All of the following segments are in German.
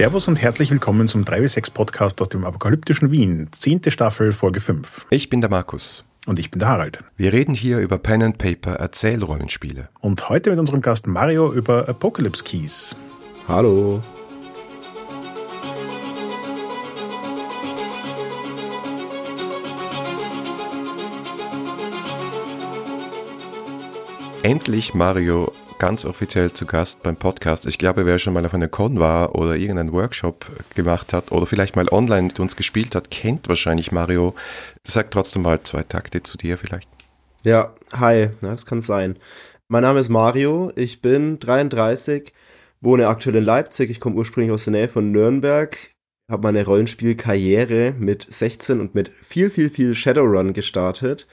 Servus und herzlich willkommen zum 3W6 Podcast aus dem apokalyptischen Wien, zehnte Staffel, Folge 5. Ich bin der Markus. Und ich bin der Harald. Wir reden hier über Pen and Paper Erzählrollenspiele. Und heute mit unserem Gast Mario über Apocalypse Keys. Hallo. Endlich Mario ganz offiziell zu Gast beim Podcast. Ich glaube, wer schon mal auf einer Con war oder irgendeinen Workshop gemacht hat oder vielleicht mal online mit uns gespielt hat, kennt wahrscheinlich Mario. Sag trotzdem mal zwei Takte zu dir vielleicht. Ja, hi, das kann sein. Mein Name ist Mario, ich bin 33, wohne aktuell in Leipzig, ich komme ursprünglich aus der Nähe von Nürnberg, habe meine Rollenspielkarriere mit 16 und mit viel, viel, viel Shadowrun gestartet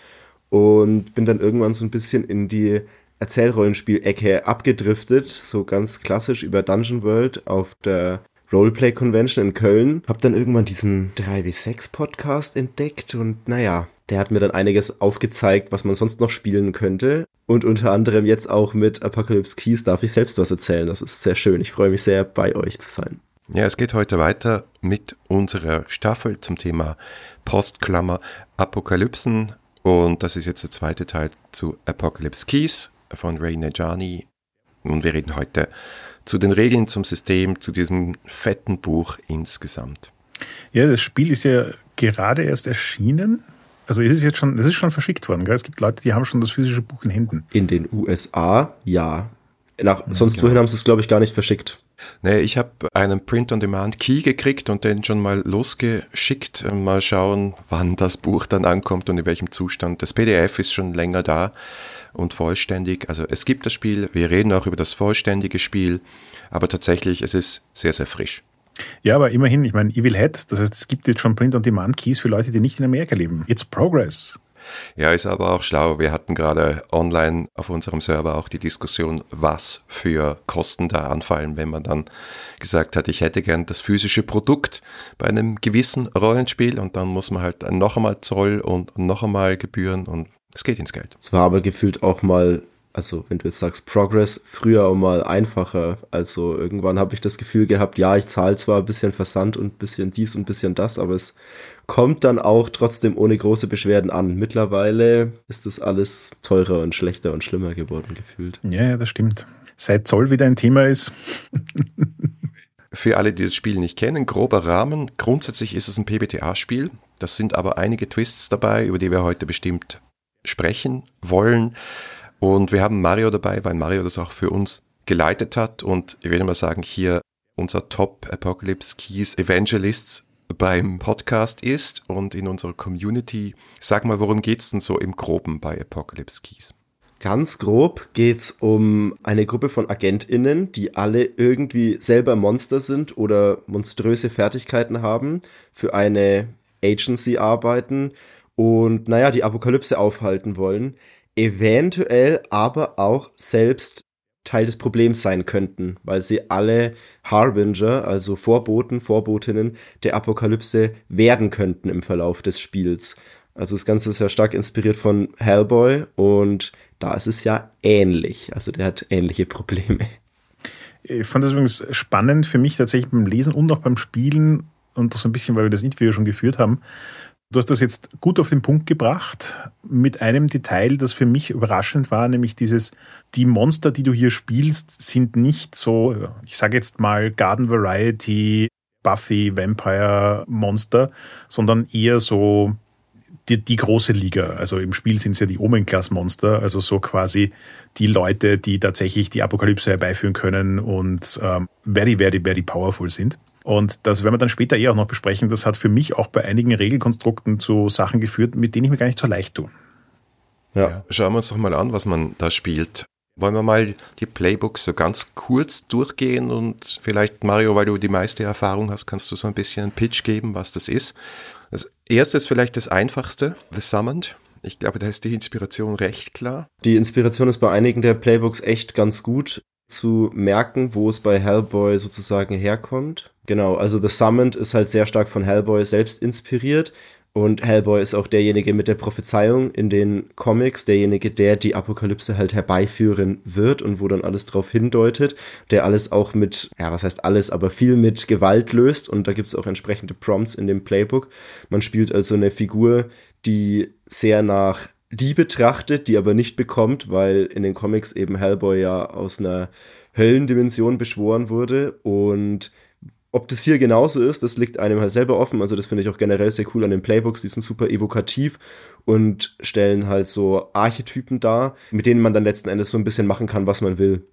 und bin dann irgendwann so ein bisschen in die Erzählrollenspiel-Ecke abgedriftet, so ganz klassisch über Dungeon World auf der Roleplay Convention in Köln. Hab dann irgendwann diesen 3w6 Podcast entdeckt und naja, der hat mir dann einiges aufgezeigt, was man sonst noch spielen könnte. Und unter anderem jetzt auch mit Apocalypse Keys darf ich selbst was erzählen. Das ist sehr schön. Ich freue mich sehr, bei euch zu sein. Ja, es geht heute weiter mit unserer Staffel zum Thema Postklammer Apokalypsen. Und das ist jetzt der zweite Teil zu Apocalypse Keys von Ray Najani. Und wir reden heute zu den Regeln zum System, zu diesem fetten Buch insgesamt. Ja, das Spiel ist ja gerade erst erschienen. Also ist es jetzt schon, es ist schon verschickt worden. Gell? Es gibt Leute, die haben schon das physische Buch in Händen. In den USA, ja. Nach, sonst ja, genau. wohin haben sie es, glaube ich, gar nicht verschickt. Nee, ich habe einen Print-on-Demand-Key gekriegt und den schon mal losgeschickt. Mal schauen, wann das Buch dann ankommt und in welchem Zustand. Das PDF ist schon länger da und vollständig. Also es gibt das Spiel, wir reden auch über das vollständige Spiel, aber tatsächlich es ist sehr, sehr frisch. Ja, aber immerhin, ich meine, Evil Head, das heißt, es gibt jetzt schon Print-on-Demand-Keys für Leute, die nicht in Amerika leben. It's progress. Ja, ist aber auch schlau. Wir hatten gerade online auf unserem Server auch die Diskussion, was für Kosten da anfallen, wenn man dann gesagt hat, ich hätte gern das physische Produkt bei einem gewissen Rollenspiel und dann muss man halt noch einmal Zoll und noch einmal Gebühren und es geht ins Geld. Es war aber gefühlt auch mal, also wenn du jetzt sagst Progress, früher auch mal einfacher. Also irgendwann habe ich das Gefühl gehabt, ja, ich zahle zwar ein bisschen Versand und ein bisschen dies und ein bisschen das, aber es kommt dann auch trotzdem ohne große Beschwerden an. Mittlerweile ist das alles teurer und schlechter und schlimmer geworden gefühlt. Ja, ja, das stimmt. Seit Zoll wieder ein Thema ist. Für alle, die das Spiel nicht kennen, grober Rahmen. Grundsätzlich ist es ein PBTA-Spiel. Das sind aber einige Twists dabei, über die wir heute bestimmt sprechen wollen. Und wir haben Mario dabei, weil Mario das auch für uns geleitet hat. Und ich würde mal sagen, hier unser Top Apocalypse Keys Evangelists beim Podcast ist und in unserer Community. Sag mal, worum geht's denn so im Groben bei Apocalypse Keys? Ganz grob geht's um eine Gruppe von AgentInnen, die alle irgendwie selber Monster sind oder monströse Fertigkeiten haben, für eine Agency arbeiten und naja, die Apokalypse aufhalten wollen, eventuell aber auch selbst Teil des Problems sein könnten, weil sie alle Harbinger, also Vorboten, Vorbotinnen der Apokalypse werden könnten im Verlauf des Spiels. Also das Ganze ist ja stark inspiriert von Hellboy und da ist es ja ähnlich. Also der hat ähnliche Probleme. Ich fand das übrigens spannend für mich tatsächlich beim Lesen und auch beim Spielen und so ein bisschen, weil wir das Interview schon geführt haben, Du hast das jetzt gut auf den Punkt gebracht mit einem Detail, das für mich überraschend war, nämlich dieses, die Monster, die du hier spielst, sind nicht so, ich sage jetzt mal Garden Variety, Buffy, Vampire Monster, sondern eher so die, die große Liga. Also im Spiel sind es ja die Omen-Class-Monster, also so quasi die Leute, die tatsächlich die Apokalypse herbeiführen können und ähm, very, very, very powerful sind. Und das werden wir dann später eh auch noch besprechen. Das hat für mich auch bei einigen Regelkonstrukten zu Sachen geführt, mit denen ich mir gar nicht so leicht tue. Ja. ja. Schauen wir uns doch mal an, was man da spielt. Wollen wir mal die Playbooks so ganz kurz durchgehen und vielleicht, Mario, weil du die meiste Erfahrung hast, kannst du so ein bisschen einen Pitch geben, was das ist. Das erste ist vielleicht das einfachste, The Summoned. Ich glaube, da ist die Inspiration recht klar. Die Inspiration ist bei einigen der Playbooks echt ganz gut zu merken, wo es bei Hellboy sozusagen herkommt. Genau, also The Summoned ist halt sehr stark von Hellboy selbst inspiriert Und Hellboy ist auch derjenige mit der Prophezeiung in den Comics, derjenige, der die Apokalypse halt herbeiführen wird und wo dann alles drauf hindeutet, der alles auch mit, ja, was heißt alles, aber viel mit Gewalt löst und da gibt es auch entsprechende Prompts in dem Playbook. Man spielt also eine Figur, die sehr nach Liebe trachtet, die aber nicht bekommt, weil in den Comics eben Hellboy ja aus einer Höllendimension beschworen wurde und ob das hier genauso ist, das liegt einem halt selber offen. Also das finde ich auch generell sehr cool an den Playbooks. Die sind super evokativ und stellen halt so Archetypen dar, mit denen man dann letzten Endes so ein bisschen machen kann, was man will.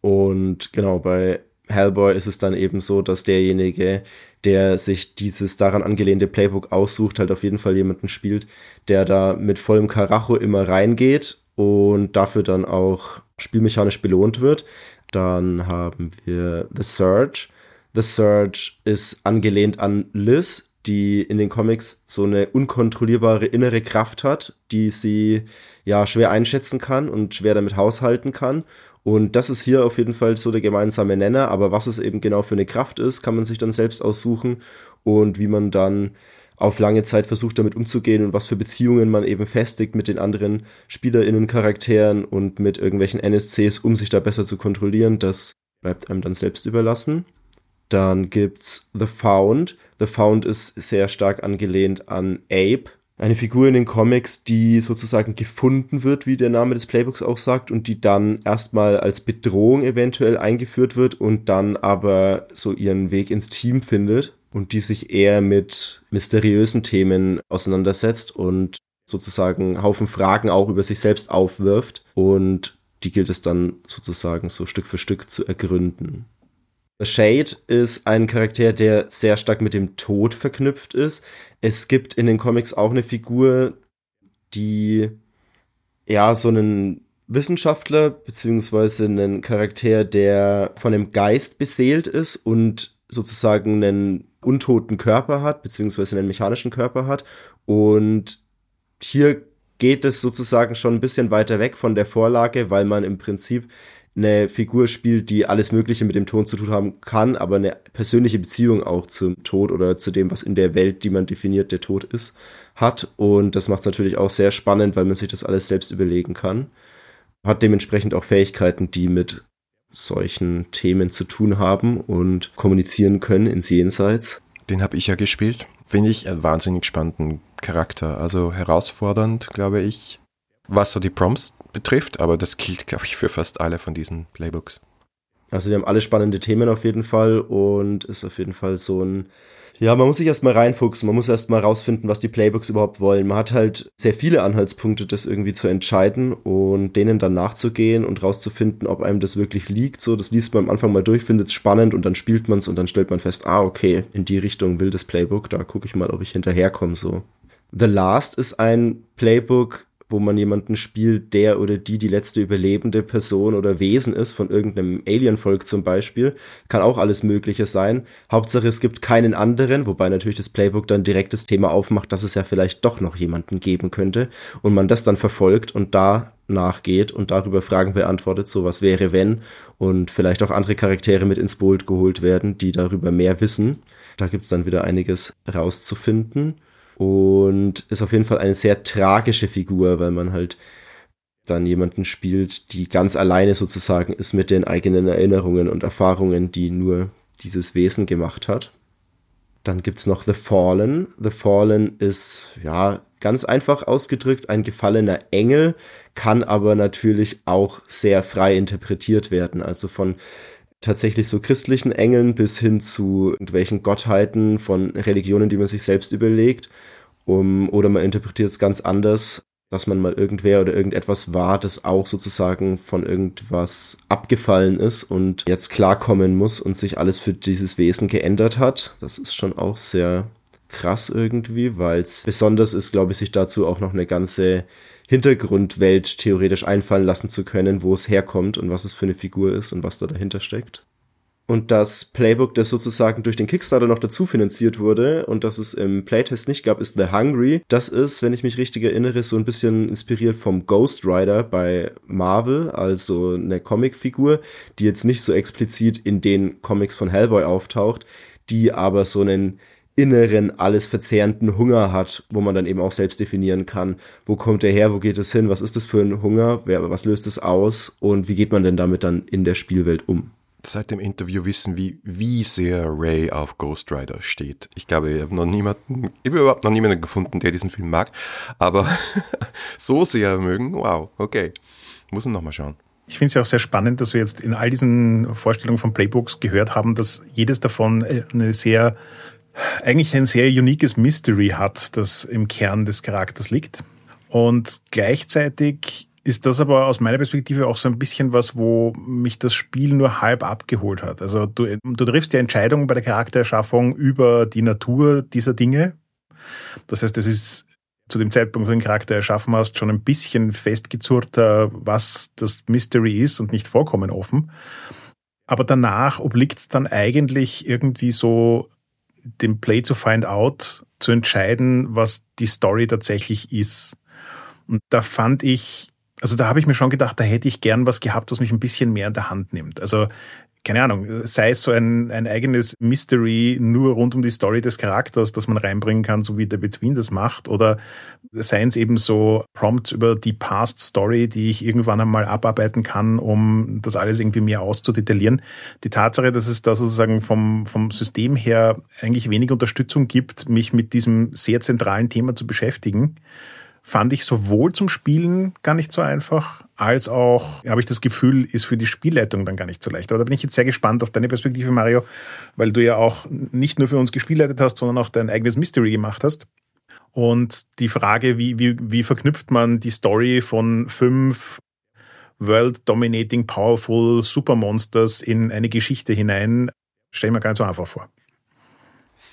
Und genau, bei Hellboy ist es dann eben so, dass derjenige, der sich dieses daran angelehnte Playbook aussucht, halt auf jeden Fall jemanden spielt, der da mit vollem Karacho immer reingeht und dafür dann auch spielmechanisch belohnt wird. Dann haben wir The Surge The Surge ist angelehnt an Liz, die in den Comics so eine unkontrollierbare innere Kraft hat, die sie ja schwer einschätzen kann und schwer damit haushalten kann. Und das ist hier auf jeden Fall so der gemeinsame Nenner. Aber was es eben genau für eine Kraft ist, kann man sich dann selbst aussuchen und wie man dann auf lange Zeit versucht damit umzugehen und was für Beziehungen man eben festigt mit den anderen SpielerInnen, Charakteren und mit irgendwelchen NSCs, um sich da besser zu kontrollieren, das bleibt einem dann selbst überlassen. Dann gibt's The Found. The Found ist sehr stark angelehnt an Ape, eine Figur in den Comics, die sozusagen gefunden wird, wie der Name des Playbooks auch sagt, und die dann erstmal als Bedrohung eventuell eingeführt wird und dann aber so ihren Weg ins Team findet und die sich eher mit mysteriösen Themen auseinandersetzt und sozusagen Haufen Fragen auch über sich selbst aufwirft und die gilt es dann sozusagen so Stück für Stück zu ergründen. Shade ist ein Charakter, der sehr stark mit dem Tod verknüpft ist. Es gibt in den Comics auch eine Figur, die ja so einen Wissenschaftler beziehungsweise einen Charakter, der von einem Geist beseelt ist und sozusagen einen untoten Körper hat, beziehungsweise einen mechanischen Körper hat. Und hier geht es sozusagen schon ein bisschen weiter weg von der Vorlage, weil man im Prinzip eine Figur spielt, die alles Mögliche mit dem Tod zu tun haben kann, aber eine persönliche Beziehung auch zum Tod oder zu dem, was in der Welt, die man definiert, der Tod ist, hat. Und das macht es natürlich auch sehr spannend, weil man sich das alles selbst überlegen kann. Hat dementsprechend auch Fähigkeiten, die mit solchen Themen zu tun haben und kommunizieren können ins Jenseits. Den habe ich ja gespielt. Finde ich einen wahnsinnig spannenden Charakter. Also herausfordernd, glaube ich was so die Prompts betrifft, aber das gilt, glaube ich, für fast alle von diesen Playbooks. Also die haben alle spannende Themen auf jeden Fall und ist auf jeden Fall so ein, ja, man muss sich erstmal reinfuchsen, man muss erstmal rausfinden, was die Playbooks überhaupt wollen. Man hat halt sehr viele Anhaltspunkte, das irgendwie zu entscheiden und denen dann nachzugehen und rauszufinden, ob einem das wirklich liegt. So, das liest man am Anfang mal durch, findet es spannend und dann spielt man es und dann stellt man fest, ah, okay, in die Richtung will das Playbook, da gucke ich mal, ob ich hinterherkomme, so. The Last ist ein Playbook, wo man jemanden spielt, der oder die die letzte überlebende Person oder Wesen ist, von irgendeinem Alien-Volk zum Beispiel. Kann auch alles Mögliche sein. Hauptsache, es gibt keinen anderen, wobei natürlich das Playbook dann direkt das Thema aufmacht, dass es ja vielleicht doch noch jemanden geben könnte und man das dann verfolgt und da nachgeht und darüber Fragen beantwortet, so was wäre wenn und vielleicht auch andere Charaktere mit ins Boot geholt werden, die darüber mehr wissen. Da gibt's dann wieder einiges rauszufinden und ist auf jeden Fall eine sehr tragische Figur, weil man halt dann jemanden spielt, die ganz alleine sozusagen ist mit den eigenen Erinnerungen und Erfahrungen, die nur dieses Wesen gemacht hat. Dann gibt's noch The Fallen. The Fallen ist, ja, ganz einfach ausgedrückt ein gefallener Engel, kann aber natürlich auch sehr frei interpretiert werden. Also von tatsächlich so christlichen Engeln bis hin zu irgendwelchen Gottheiten von Religionen, die man sich selbst überlegt. Um, oder man interpretiert es ganz anders, dass man mal irgendwer oder irgendetwas war, das auch sozusagen von irgendwas abgefallen ist und jetzt klarkommen muss und sich alles für dieses Wesen geändert hat. Das ist schon auch sehr krass irgendwie, weil es besonders ist, glaube ich, sich dazu auch noch eine ganze Hintergrundwelt theoretisch einfallen lassen zu können, wo es herkommt und was es für eine Figur ist und was da dahinter steckt. Und das Playbook, das sozusagen durch den Kickstarter noch dazu finanziert wurde und das es im Playtest nicht gab, ist The Hungry. Das ist, wenn ich mich richtig erinnere, so ein bisschen inspiriert vom Ghost Rider bei Marvel, also eine Comicfigur, die jetzt nicht so explizit in den Comics von Hellboy auftaucht, die aber so einen inneren, alles verzehrenden Hunger hat, wo man dann eben auch selbst definieren kann, wo kommt er her, wo geht es hin, was ist das für ein Hunger, wer, was löst es aus und wie geht man denn damit dann in der Spielwelt um? Seit dem Interview wissen wir, wie sehr Ray auf Ghost Rider steht. Ich glaube, ich habe noch niemanden, ich habe überhaupt noch niemanden gefunden, der diesen Film mag, aber so sehr mögen, wow, okay. Muss ihn nochmal schauen. Ich finde es ja auch sehr spannend, dass wir jetzt in all diesen Vorstellungen von Playbooks gehört haben, dass jedes davon eine sehr eigentlich ein sehr uniques Mystery hat, das im Kern des Charakters liegt. Und gleichzeitig ist das aber aus meiner Perspektive auch so ein bisschen was, wo mich das Spiel nur halb abgeholt hat. Also du, du triffst die Entscheidung bei der Charaktererschaffung über die Natur dieser Dinge. Das heißt, es ist zu dem Zeitpunkt, wo du den Charakter erschaffen hast, schon ein bisschen festgezurrter, was das Mystery ist und nicht vollkommen offen. Aber danach obliegt es dann eigentlich irgendwie so dem Play to Find Out zu entscheiden, was die Story tatsächlich ist. Und da fand ich, also da habe ich mir schon gedacht, da hätte ich gern was gehabt, was mich ein bisschen mehr in der Hand nimmt. Also keine Ahnung, sei es so ein, ein eigenes Mystery nur rund um die Story des Charakters, das man reinbringen kann, so wie der Between das macht, oder seien es eben so Prompts über die Past Story, die ich irgendwann einmal abarbeiten kann, um das alles irgendwie mehr auszudetaillieren. Die Tatsache, dass es da sozusagen vom, vom System her eigentlich wenig Unterstützung gibt, mich mit diesem sehr zentralen Thema zu beschäftigen, fand ich sowohl zum Spielen gar nicht so einfach, als auch, habe ich das Gefühl, ist für die Spielleitung dann gar nicht so leicht. Aber da bin ich jetzt sehr gespannt auf deine Perspektive, Mario, weil du ja auch nicht nur für uns gespielleitet hast, sondern auch dein eigenes Mystery gemacht hast. Und die Frage, wie, wie, wie verknüpft man die Story von fünf World Dominating Powerful Supermonsters in eine Geschichte hinein, stelle ich mir gar nicht so einfach vor.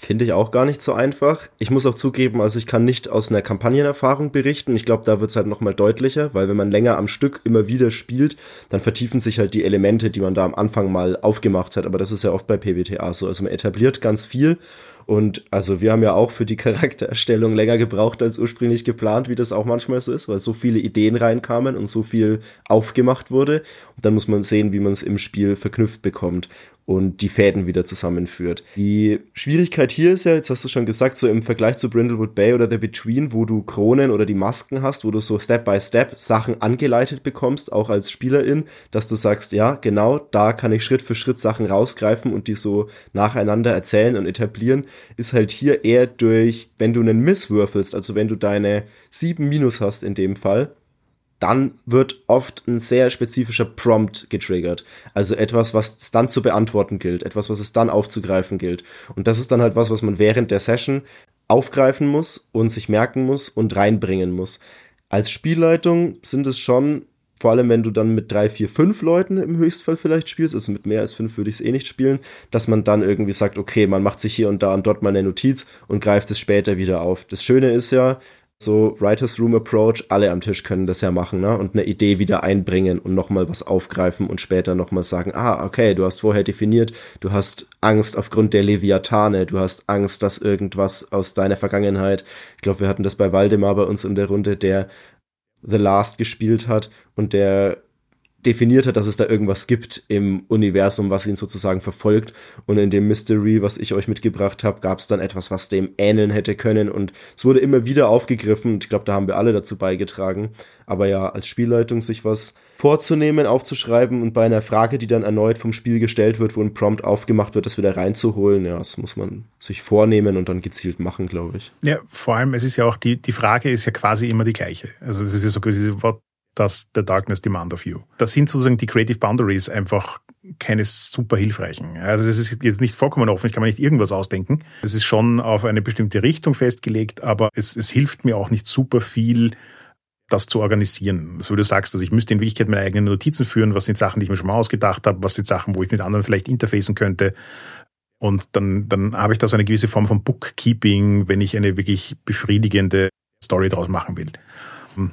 Finde ich auch gar nicht so einfach. Ich muss auch zugeben, also ich kann nicht aus einer Kampagnenerfahrung berichten. Ich glaube, da wird es halt nochmal deutlicher, weil wenn man länger am Stück immer wieder spielt, dann vertiefen sich halt die Elemente, die man da am Anfang mal aufgemacht hat. Aber das ist ja oft bei PBTA so. Also man etabliert ganz viel und also wir haben ja auch für die Charaktererstellung länger gebraucht als ursprünglich geplant, wie das auch manchmal so ist, weil so viele Ideen reinkamen und so viel aufgemacht wurde. Und dann muss man sehen, wie man es im Spiel verknüpft bekommt und die Fäden wieder zusammenführt. Die Schwierigkeit hier ist ja, jetzt hast du schon gesagt, so im Vergleich zu Brindlewood Bay oder The Between, wo du Kronen oder die Masken hast, wo du so Step by Step Sachen angeleitet bekommst, auch als Spielerin, dass du sagst, ja, genau, da kann ich Schritt für Schritt Sachen rausgreifen und die so nacheinander erzählen und etablieren, ist halt hier eher durch, wenn du einen Miss würfelst, also wenn du deine sieben Minus hast in dem Fall, dann wird oft ein sehr spezifischer Prompt getriggert. Also etwas, was es dann zu beantworten gilt, etwas, was es dann aufzugreifen gilt. Und das ist dann halt was, was man während der Session aufgreifen muss und sich merken muss und reinbringen muss. Als Spielleitung sind es schon, vor allem wenn du dann mit drei, vier, fünf Leuten im Höchstfall vielleicht spielst, also mit mehr als fünf würde ich es eh nicht spielen, dass man dann irgendwie sagt, okay, man macht sich hier und da und dort mal eine Notiz und greift es später wieder auf. Das Schöne ist ja, so Writers Room Approach, alle am Tisch können das ja machen, ne? Und eine Idee wieder einbringen und nochmal was aufgreifen und später nochmal sagen, ah, okay, du hast vorher definiert, du hast Angst aufgrund der Leviathane, du hast Angst, dass irgendwas aus deiner Vergangenheit, ich glaube, wir hatten das bei Waldemar bei uns in der Runde, der The Last gespielt hat und der definiert hat, dass es da irgendwas gibt im Universum, was ihn sozusagen verfolgt. Und in dem Mystery, was ich euch mitgebracht habe, gab es dann etwas, was dem ähneln hätte können. Und es wurde immer wieder aufgegriffen. Ich glaube, da haben wir alle dazu beigetragen. Aber ja, als Spielleitung sich was vorzunehmen, aufzuschreiben und bei einer Frage, die dann erneut vom Spiel gestellt wird, wo ein Prompt aufgemacht wird, das wieder reinzuholen, ja, das muss man sich vornehmen und dann gezielt machen, glaube ich. Ja, vor allem, es ist ja auch die, die Frage ist ja quasi immer die gleiche. Also das ist ja so quasi, what das The Darkness Demand of You. Das sind sozusagen die Creative Boundaries einfach keine super hilfreichen. Also es ist jetzt nicht vollkommen offen, ich kann mir nicht irgendwas ausdenken. Es ist schon auf eine bestimmte Richtung festgelegt, aber es, es hilft mir auch nicht super viel, das zu organisieren. So wie du sagst, also ich müsste in Wirklichkeit meine eigenen Notizen führen, was sind Sachen, die ich mir schon mal ausgedacht habe, was sind Sachen, wo ich mit anderen vielleicht interfacen könnte. Und dann, dann habe ich da so eine gewisse Form von Bookkeeping, wenn ich eine wirklich befriedigende Story draus machen will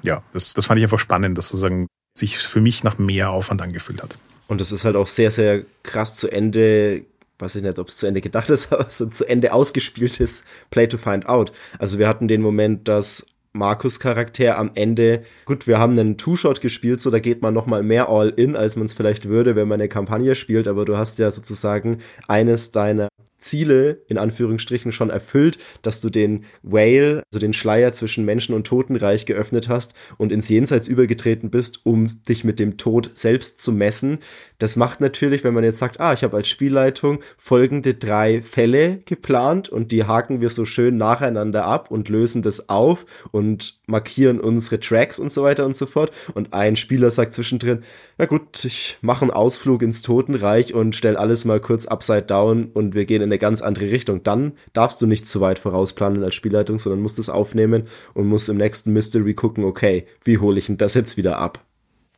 ja, das, das fand ich einfach spannend, dass sozusagen sich für mich nach mehr Aufwand angefühlt hat. Und das ist halt auch sehr, sehr krass zu Ende weiß ich nicht, ob es zu Ende gedacht ist, aber so zu Ende ausgespieltes Play to Find Out. Also wir hatten den Moment, dass Markus Charakter am Ende, gut, wir haben einen Two-Shot gespielt, so da geht man nochmal mehr All-In, als man es vielleicht würde, wenn man eine Kampagne spielt, aber du hast ja sozusagen eines deiner Ziele in Anführungsstrichen schon erfüllt, dass du den Whale, also den Schleier zwischen Menschen und Totenreich geöffnet hast und ins Jenseits übergetreten bist, um dich mit dem Tod selbst zu messen. Das macht natürlich, wenn man jetzt sagt, ah, ich habe als Spielleitung folgende drei Fälle geplant und die haken wir so schön nacheinander ab und lösen das auf und markieren unsere Tracks und so weiter und so fort. Und ein Spieler sagt zwischendrin, na gut, ich mache einen Ausflug ins Totenreich und stell alles mal kurz upside down und wir gehen in eine ganz andere Richtung. Dann darfst du nicht zu weit vorausplanen als Spielleitung, sondern musst es aufnehmen und musst im nächsten Mystery gucken, okay, wie hole ich denn das jetzt wieder ab?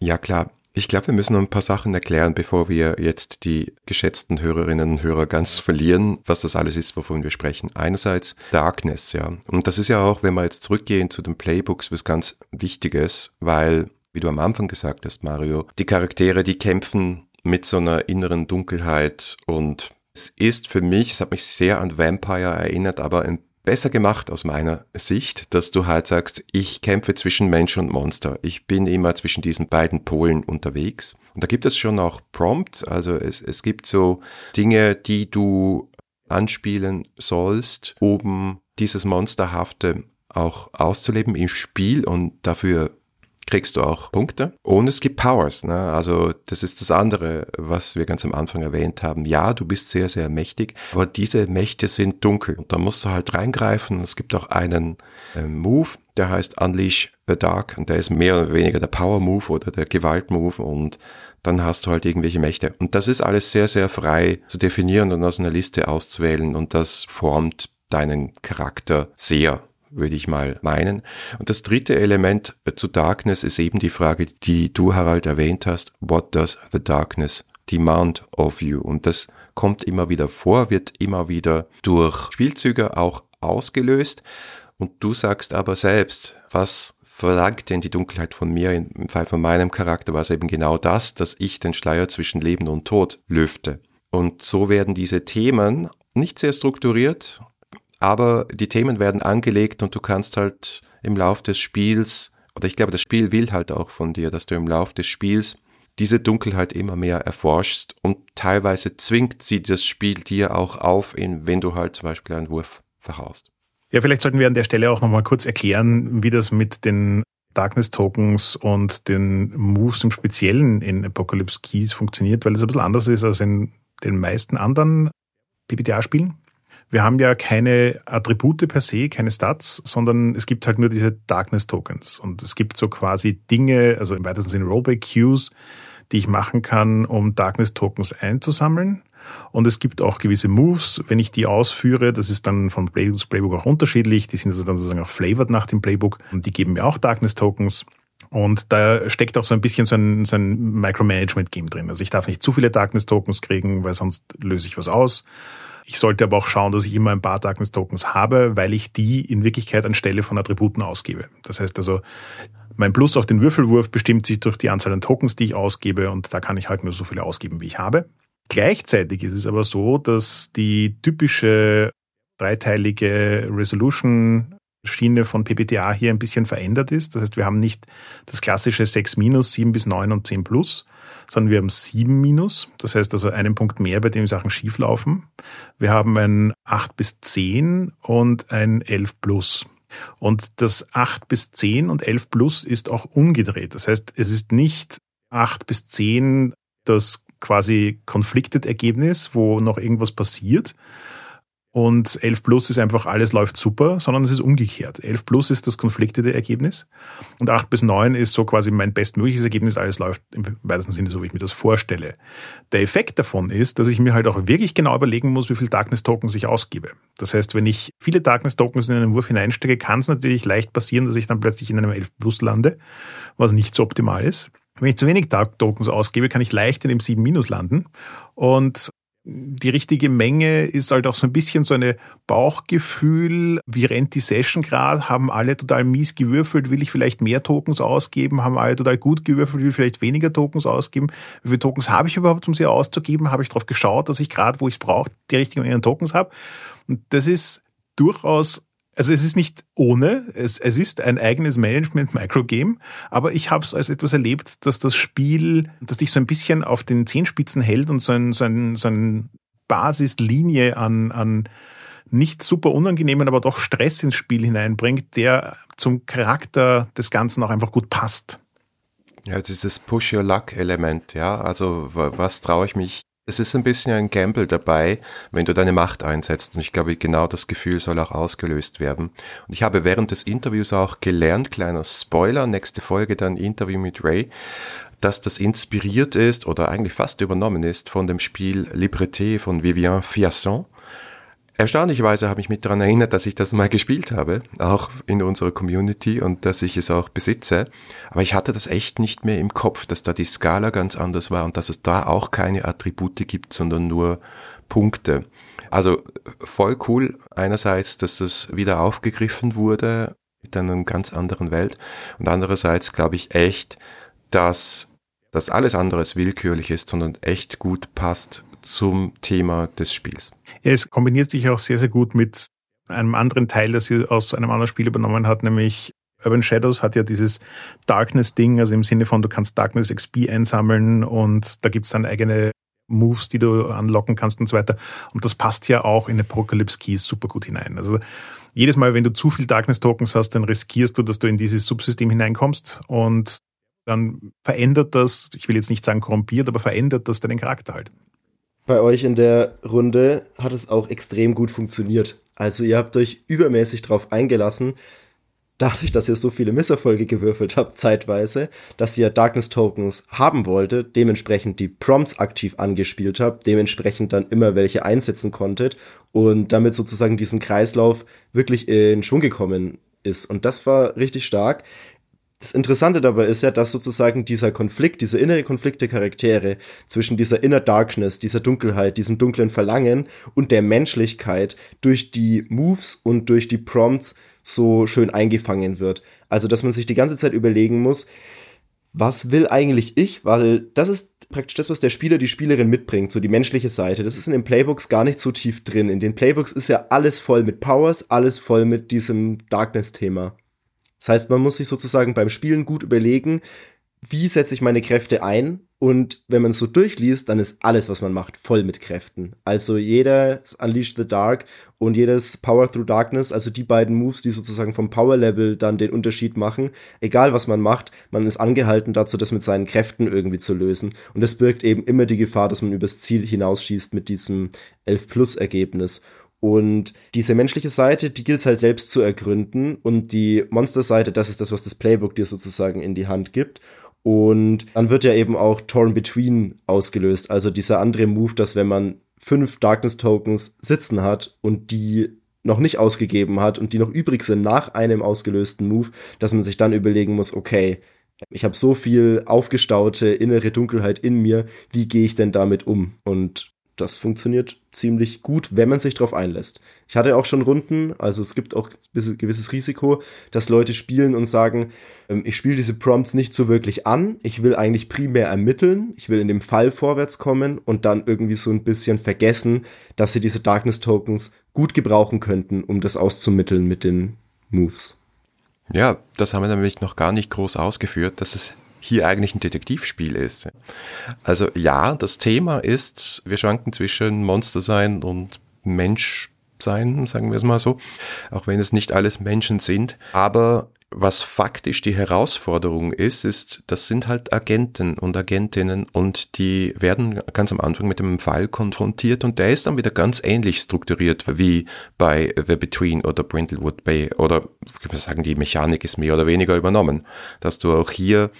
Ja, klar. Ich glaube, wir müssen noch ein paar Sachen erklären, bevor wir jetzt die geschätzten Hörerinnen und Hörer ganz verlieren, was das alles ist, wovon wir sprechen. Einerseits Darkness, ja. Und das ist ja auch, wenn wir jetzt zurückgehen zu den Playbooks, was ganz Wichtiges, weil, wie du am Anfang gesagt hast, Mario, die Charaktere, die kämpfen mit so einer inneren Dunkelheit und es ist für mich, es hat mich sehr an Vampire erinnert, aber besser gemacht aus meiner Sicht, dass du halt sagst, ich kämpfe zwischen Mensch und Monster. Ich bin immer zwischen diesen beiden Polen unterwegs. Und da gibt es schon auch Prompts, also es, es gibt so Dinge, die du anspielen sollst, um dieses Monsterhafte auch auszuleben im Spiel und dafür kriegst du auch Punkte. Und es gibt Powers. Ne? Also das ist das andere, was wir ganz am Anfang erwähnt haben. Ja, du bist sehr, sehr mächtig, aber diese Mächte sind dunkel. Und da musst du halt reingreifen. Es gibt auch einen äh, Move, der heißt Unleash the Dark. Und der ist mehr oder weniger der Power Move oder der Gewalt Move. Und dann hast du halt irgendwelche Mächte. Und das ist alles sehr, sehr frei zu definieren und aus einer Liste auszuwählen. Und das formt deinen Charakter sehr würde ich mal meinen. Und das dritte Element zu Darkness ist eben die Frage, die du, Harald, erwähnt hast. What does the darkness demand of you? Und das kommt immer wieder vor, wird immer wieder durch Spielzüge auch ausgelöst. Und du sagst aber selbst, was verlangt denn die Dunkelheit von mir? Im Fall von meinem Charakter war es eben genau das, dass ich den Schleier zwischen Leben und Tod lüfte. Und so werden diese Themen nicht sehr strukturiert aber die Themen werden angelegt und du kannst halt im Lauf des Spiels, oder ich glaube, das Spiel will halt auch von dir, dass du im Lauf des Spiels diese Dunkelheit immer mehr erforschst und teilweise zwingt sie das Spiel dir auch auf, wenn du halt zum Beispiel einen Wurf verhaust. Ja, vielleicht sollten wir an der Stelle auch nochmal kurz erklären, wie das mit den Darkness Tokens und den Moves im Speziellen in Apocalypse Keys funktioniert, weil es ein bisschen anders ist als in den meisten anderen PBTA-Spielen. Wir haben ja keine Attribute per se, keine Stats, sondern es gibt halt nur diese Darkness Tokens. Und es gibt so quasi Dinge, also im weitesten Sinne Rollback Queues, die ich machen kann, um Darkness Tokens einzusammeln. Und es gibt auch gewisse Moves, wenn ich die ausführe, das ist dann von Playbook zu Playbook auch unterschiedlich, die sind also dann sozusagen auch flavored nach dem Playbook und die geben mir auch Darkness Tokens. Und da steckt auch so ein bisschen so ein, so ein Micromanagement-Game drin. Also ich darf nicht zu viele Darkness Tokens kriegen, weil sonst löse ich was aus. Ich sollte aber auch schauen, dass ich immer ein paar Darkness Tokens habe, weil ich die in Wirklichkeit anstelle von Attributen ausgebe. Das heißt also, mein Plus auf den Würfelwurf bestimmt sich durch die Anzahl an Tokens, die ich ausgebe und da kann ich halt nur so viele ausgeben, wie ich habe. Gleichzeitig ist es aber so, dass die typische dreiteilige Resolution Schiene von PPTA hier ein bisschen verändert ist. Das heißt, wir haben nicht das klassische 6 minus, 7 bis 9 und 10 plus, sondern wir haben 7 minus. Das heißt also einen Punkt mehr, bei dem Sachen schief laufen. Wir haben ein 8 bis 10 und ein 11 plus. Und das 8 bis 10 und 11 plus ist auch umgedreht. Das heißt, es ist nicht 8 bis 10 das quasi Conflicted-Ergebnis, wo noch irgendwas passiert, und 11 Plus ist einfach, alles läuft super, sondern es ist umgekehrt. 11 Plus ist das konfliktete Ergebnis und 8 bis 9 ist so quasi mein bestmögliches Ergebnis, alles läuft im weitesten Sinne so, wie ich mir das vorstelle. Der Effekt davon ist, dass ich mir halt auch wirklich genau überlegen muss, wie viel Darkness-Tokens ich ausgebe. Das heißt, wenn ich viele Darkness-Tokens in einen Wurf hineinstecke, kann es natürlich leicht passieren, dass ich dann plötzlich in einem 11 Plus lande, was nicht so optimal ist. Wenn ich zu wenig Dark Tokens ausgebe, kann ich leicht in dem 7 Minus landen. Und die richtige Menge ist halt auch so ein bisschen so eine Bauchgefühl. Wie rennt die Session gerade? Haben alle total mies gewürfelt? Will ich vielleicht mehr Tokens ausgeben? Haben alle total gut gewürfelt? Will ich vielleicht weniger Tokens ausgeben? Wie viele Tokens habe ich überhaupt, um sie auszugeben? Habe ich darauf geschaut, dass ich gerade, wo ich es brauche, die richtigen Tokens habe? Und das ist durchaus also es ist nicht ohne, es, es ist ein eigenes Management-Microgame, aber ich habe es als etwas erlebt, dass das Spiel, dass dich so ein bisschen auf den Zehenspitzen hält und so ein, so ein, so ein Basislinie an, an nicht super unangenehmen, aber doch Stress ins Spiel hineinbringt, der zum Charakter des Ganzen auch einfach gut passt. Ja, dieses Push-Your-Luck-Element, ja. Also was traue ich mich? Es ist ein bisschen ein Gamble dabei, wenn du deine Macht einsetzt. Und ich glaube, genau das Gefühl soll auch ausgelöst werden. Und ich habe während des Interviews auch gelernt, kleiner Spoiler, nächste Folge dann Interview mit Ray, dass das inspiriert ist oder eigentlich fast übernommen ist von dem Spiel Libreté von Vivien Fiasson. Erstaunlicherweise habe ich mich daran erinnert, dass ich das mal gespielt habe, auch in unserer Community und dass ich es auch besitze. Aber ich hatte das echt nicht mehr im Kopf, dass da die Skala ganz anders war und dass es da auch keine Attribute gibt, sondern nur Punkte. Also voll cool einerseits, dass das wieder aufgegriffen wurde mit einer ganz anderen Welt und andererseits glaube ich echt, dass das alles anderes willkürlich ist, sondern echt gut passt zum Thema des Spiels. Ja, es kombiniert sich auch sehr, sehr gut mit einem anderen Teil, das sie aus einem anderen Spiel übernommen hat, nämlich Urban Shadows hat ja dieses Darkness-Ding, also im Sinne von, du kannst Darkness XP einsammeln und da gibt's dann eigene Moves, die du anlocken kannst und so weiter. Und das passt ja auch in Apocalypse Keys super gut hinein. Also jedes Mal, wenn du zu viel Darkness-Tokens hast, dann riskierst du, dass du in dieses Subsystem hineinkommst und dann verändert das, ich will jetzt nicht sagen korrumpiert, aber verändert das deinen Charakter halt bei euch in der Runde hat es auch extrem gut funktioniert. Also ihr habt euch übermäßig drauf eingelassen, dadurch, dass ihr so viele Misserfolge gewürfelt habt zeitweise, dass ihr Darkness Tokens haben wolltet, dementsprechend die Prompts aktiv angespielt habt, dementsprechend dann immer welche einsetzen konntet und damit sozusagen diesen Kreislauf wirklich in Schwung gekommen ist. Und das war richtig stark. Das Interessante dabei ist ja, dass sozusagen dieser Konflikt, dieser innere Konflikt der Charaktere zwischen dieser Inner Darkness, dieser Dunkelheit, diesem dunklen Verlangen und der Menschlichkeit durch die Moves und durch die Prompts so schön eingefangen wird. Also, dass man sich die ganze Zeit überlegen muss, was will eigentlich ich? Weil das ist praktisch das, was der Spieler, die Spielerin mitbringt, so die menschliche Seite. Das ist in den Playbooks gar nicht so tief drin. In den Playbooks ist ja alles voll mit Powers, alles voll mit diesem Darkness-Thema. Das heißt, man muss sich sozusagen beim Spielen gut überlegen, wie setze ich meine Kräfte ein? Und wenn man es so durchliest, dann ist alles, was man macht, voll mit Kräften. Also jeder Unleash the Dark und jedes Power Through Darkness, also die beiden Moves, die sozusagen vom Power Level dann den Unterschied machen. Egal was man macht, man ist angehalten dazu, das mit seinen Kräften irgendwie zu lösen. Und das birgt eben immer die Gefahr, dass man übers Ziel hinausschießt mit diesem 11 Plus Ergebnis. Und diese menschliche Seite, die gilt es halt selbst zu ergründen. Und die Monster-Seite, das ist das, was das Playbook dir sozusagen in die Hand gibt. Und dann wird ja eben auch Torn Between ausgelöst. Also dieser andere Move, dass wenn man fünf Darkness-Tokens sitzen hat und die noch nicht ausgegeben hat und die noch übrig sind nach einem ausgelösten Move, dass man sich dann überlegen muss, okay, ich habe so viel aufgestaute innere Dunkelheit in mir, wie gehe ich denn damit um? Und das funktioniert ziemlich gut, wenn man sich darauf einlässt. Ich hatte auch schon Runden, also es gibt auch ein gewisses Risiko, dass Leute spielen und sagen, ähm, ich spiele diese Prompts nicht so wirklich an, ich will eigentlich primär ermitteln, ich will in dem Fall vorwärts kommen und dann irgendwie so ein bisschen vergessen, dass sie diese Darkness Tokens gut gebrauchen könnten, um das auszumitteln mit den Moves. Ja, das haben wir nämlich noch gar nicht groß ausgeführt, dass es hier eigentlich ein Detektivspiel ist. Also ja, das Thema ist, wir schwanken zwischen Monster sein und Mensch sein, sagen wir es mal so, auch wenn es nicht alles Menschen sind. Aber was faktisch die Herausforderung ist, ist, das sind halt Agenten und Agentinnen und die werden ganz am Anfang mit einem Fall konfrontiert und der ist dann wieder ganz ähnlich strukturiert wie bei The Between oder Brindlewood Bay oder ich würde sagen, die Mechanik ist mehr oder weniger übernommen, dass du auch hier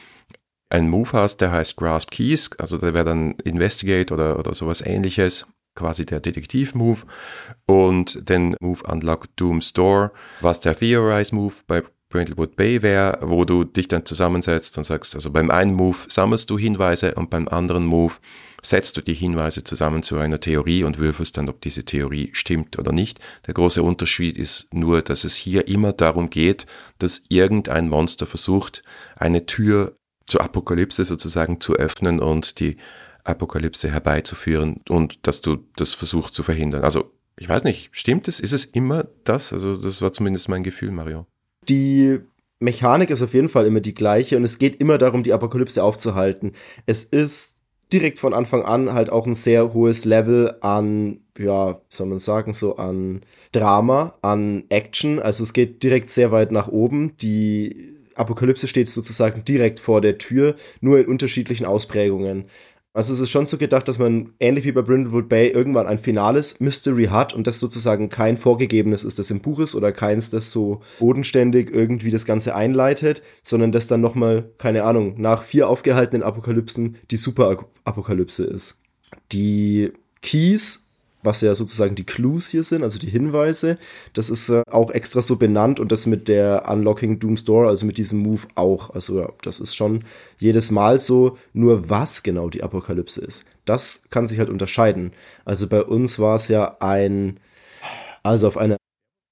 einen Move hast, der heißt Grasp Keys, also der wäre dann Investigate oder, oder sowas ähnliches, quasi der Detektiv-Move und den Move Unlock Doom Store, was der Theorize-Move bei Brindlewood Bay wäre, wo du dich dann zusammensetzt und sagst, also beim einen Move sammelst du Hinweise und beim anderen Move setzt du die Hinweise zusammen zu einer Theorie und würfelst dann, ob diese Theorie stimmt oder nicht. Der große Unterschied ist nur, dass es hier immer darum geht, dass irgendein Monster versucht, eine Tür zur Apokalypse sozusagen zu öffnen und die Apokalypse herbeizuführen und dass du das versuchst zu verhindern. Also ich weiß nicht, stimmt es? Ist es immer das? Also das war zumindest mein Gefühl, Mario. Die Mechanik ist auf jeden Fall immer die gleiche und es geht immer darum, die Apokalypse aufzuhalten. Es ist direkt von Anfang an halt auch ein sehr hohes Level an, ja, soll man sagen, so an Drama, an Action. Also es geht direkt sehr weit nach oben. Die Apokalypse steht sozusagen direkt vor der Tür, nur in unterschiedlichen Ausprägungen. Also es ist schon so gedacht, dass man ähnlich wie bei Brindlewood Bay irgendwann ein finales Mystery hat und das sozusagen kein vorgegebenes ist, das im Buch ist oder keins, das so bodenständig irgendwie das Ganze einleitet, sondern das dann nochmal, keine Ahnung, nach vier aufgehaltenen Apokalypsen die Super-Apokalypse ist. Die Keys was ja sozusagen die Clues hier sind, also die Hinweise. Das ist äh, auch extra so benannt und das mit der Unlocking Doom's Door, also mit diesem Move auch. Also ja, das ist schon jedes Mal so, nur was genau die Apokalypse ist. Das kann sich halt unterscheiden. Also bei uns war es ja ein, also auf eine auf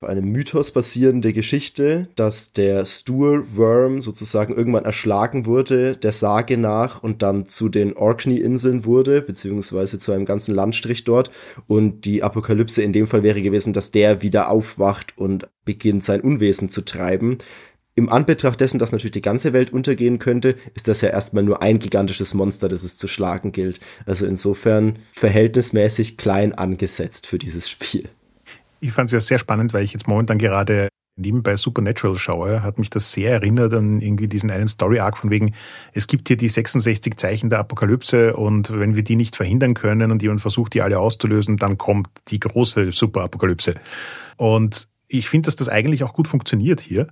einem Mythos basierende Geschichte, dass der Stuhl-Worm sozusagen irgendwann erschlagen wurde, der Sage nach und dann zu den Orkney-Inseln wurde, beziehungsweise zu einem ganzen Landstrich dort. Und die Apokalypse in dem Fall wäre gewesen, dass der wieder aufwacht und beginnt sein Unwesen zu treiben. Im Anbetracht dessen, dass natürlich die ganze Welt untergehen könnte, ist das ja erstmal nur ein gigantisches Monster, das es zu schlagen gilt. Also insofern verhältnismäßig klein angesetzt für dieses Spiel ich fand es ja sehr spannend, weil ich jetzt momentan gerade nebenbei Supernatural schaue, hat mich das sehr erinnert an irgendwie diesen einen Story-Arc von wegen, es gibt hier die 66 Zeichen der Apokalypse und wenn wir die nicht verhindern können und jemand versucht, die alle auszulösen, dann kommt die große Superapokalypse. Und ich finde, dass das eigentlich auch gut funktioniert hier.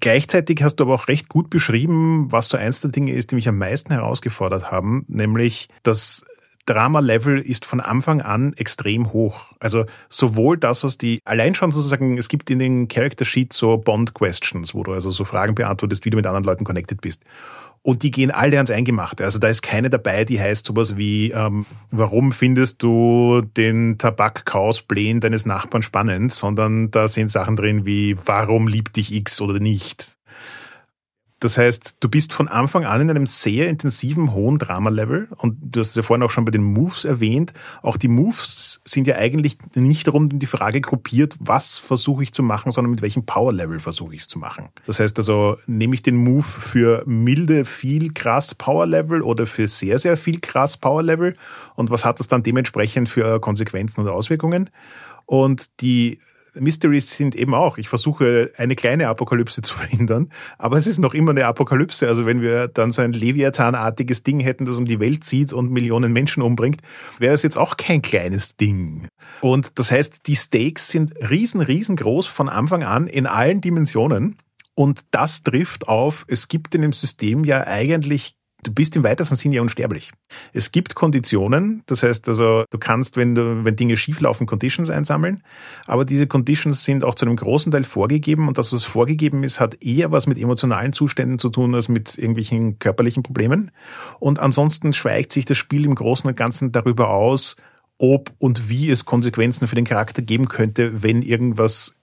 Gleichzeitig hast du aber auch recht gut beschrieben, was so eins der Dinge ist, die mich am meisten herausgefordert haben, nämlich, dass Drama-Level ist von Anfang an extrem hoch. Also sowohl das, was die, allein schon sozusagen, es gibt in den Character Sheet so Bond-Questions, wo du also so Fragen beantwortest, wie du mit anderen Leuten connected bist. Und die gehen alle ans Eingemachte. Also da ist keine dabei, die heißt sowas wie, ähm, warum findest du den Tabak-Chaos-Plänen deines Nachbarn spannend, sondern da sind Sachen drin wie, warum liebt dich X oder nicht? Das heißt, du bist von Anfang an in einem sehr intensiven, hohen Drama-Level und du hast es ja vorhin auch schon bei den Moves erwähnt. Auch die Moves sind ja eigentlich nicht rund um die Frage gruppiert, was versuche ich zu machen, sondern mit welchem Power-Level versuche ich es zu machen. Das heißt also, nehme ich den Move für milde, viel krass Power-Level oder für sehr, sehr viel krass Power-Level und was hat das dann dementsprechend für Konsequenzen oder Auswirkungen? Und die Mysteries sind eben auch, ich versuche eine kleine Apokalypse zu verhindern, aber es ist noch immer eine Apokalypse. Also wenn wir dann so ein Leviathan-artiges Ding hätten, das um die Welt zieht und Millionen Menschen umbringt, wäre es jetzt auch kein kleines Ding. Und das heißt, die Stakes sind riesen, riesengroß von Anfang an in allen Dimensionen. Und das trifft auf, es gibt in dem System ja eigentlich du bist im weitesten Sinne ja unsterblich. Es gibt Konditionen, das heißt also, du kannst, wenn du, wenn Dinge schieflaufen, Conditions einsammeln, aber diese Conditions sind auch zu einem großen Teil vorgegeben und dass es vorgegeben ist, hat eher was mit emotionalen Zuständen zu tun als mit irgendwelchen körperlichen Problemen. Und ansonsten schweigt sich das Spiel im Großen und Ganzen darüber aus, ob und wie es Konsequenzen für den Charakter geben könnte, wenn irgendwas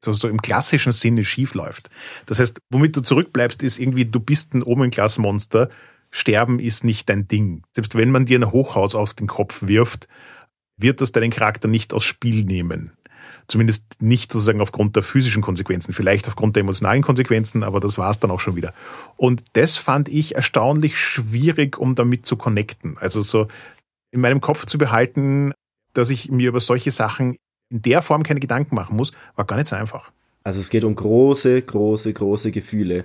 so, so im klassischen Sinne schief läuft. Das heißt, womit du zurückbleibst, ist irgendwie, du bist ein Omen-Class-Monster, Sterben ist nicht dein Ding. Selbst wenn man dir ein Hochhaus auf den Kopf wirft, wird das deinen Charakter nicht aus Spiel nehmen. Zumindest nicht sozusagen aufgrund der physischen Konsequenzen, vielleicht aufgrund der emotionalen Konsequenzen, aber das war es dann auch schon wieder. Und das fand ich erstaunlich schwierig, um damit zu connecten. Also so in meinem Kopf zu behalten, dass ich mir über solche Sachen in der Form keine Gedanken machen muss, war gar nicht so einfach. Also es geht um große, große, große Gefühle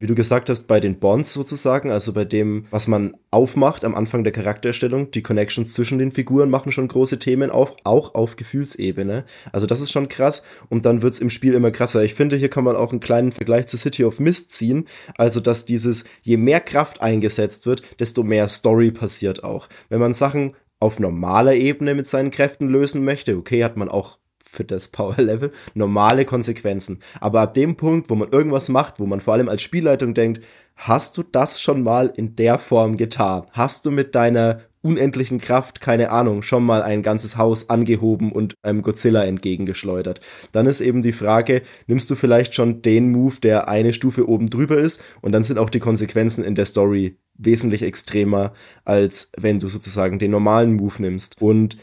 wie du gesagt hast, bei den Bonds sozusagen, also bei dem, was man aufmacht am Anfang der Charakterstellung, die Connections zwischen den Figuren machen schon große Themen auf, auch auf Gefühlsebene. Also das ist schon krass und dann wird's im Spiel immer krasser. Ich finde, hier kann man auch einen kleinen Vergleich zu City of Mist ziehen, also dass dieses, je mehr Kraft eingesetzt wird, desto mehr Story passiert auch. Wenn man Sachen auf normaler Ebene mit seinen Kräften lösen möchte, okay, hat man auch für das Power-Level normale Konsequenzen. Aber ab dem Punkt, wo man irgendwas macht, wo man vor allem als Spielleitung denkt, hast du das schon mal in der Form getan? Hast du mit deiner unendlichen Kraft, keine Ahnung, schon mal ein ganzes Haus angehoben und einem Godzilla entgegengeschleudert. Dann ist eben die Frage, nimmst du vielleicht schon den Move, der eine Stufe oben drüber ist und dann sind auch die Konsequenzen in der Story wesentlich extremer, als wenn du sozusagen den normalen Move nimmst. Und